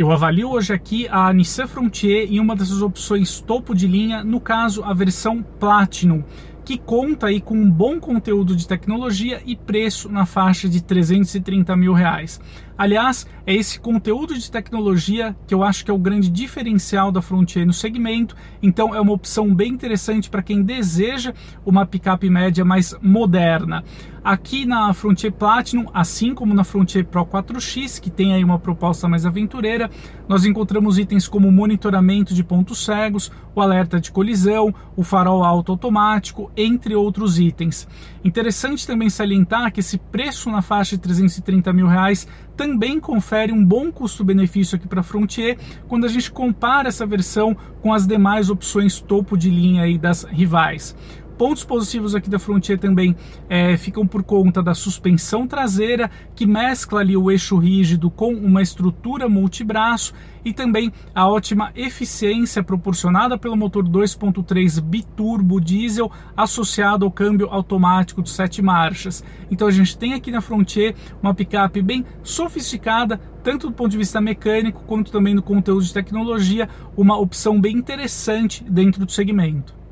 Eu avalio hoje aqui a Nissan Frontier em uma dessas opções topo de linha, no caso a versão Platinum, que conta aí com um bom conteúdo de tecnologia e preço na faixa de 330 mil reais. Aliás, é esse conteúdo de tecnologia que eu acho que é o grande diferencial da Frontier no segmento, então é uma opção bem interessante para quem deseja uma picape média mais moderna. Aqui na Frontier Platinum, assim como na Frontier Pro 4X, que tem aí uma proposta mais aventureira, nós encontramos itens como monitoramento de pontos cegos, o alerta de colisão, o farol automático, entre outros itens. Interessante também salientar que esse preço na faixa de 330 mil reais também confere um bom custo-benefício aqui para a Frontier quando a gente compara essa versão com as demais opções topo de linha aí das rivais. Pontos positivos aqui da Frontier também é, ficam por conta da suspensão traseira, que mescla ali o eixo rígido com uma estrutura multibraço e também a ótima eficiência proporcionada pelo motor 2.3 biturbo diesel associado ao câmbio automático de sete marchas. Então a gente tem aqui na Frontier uma picape bem sofisticada, tanto do ponto de vista mecânico quanto também no conteúdo de tecnologia, uma opção bem interessante dentro do segmento.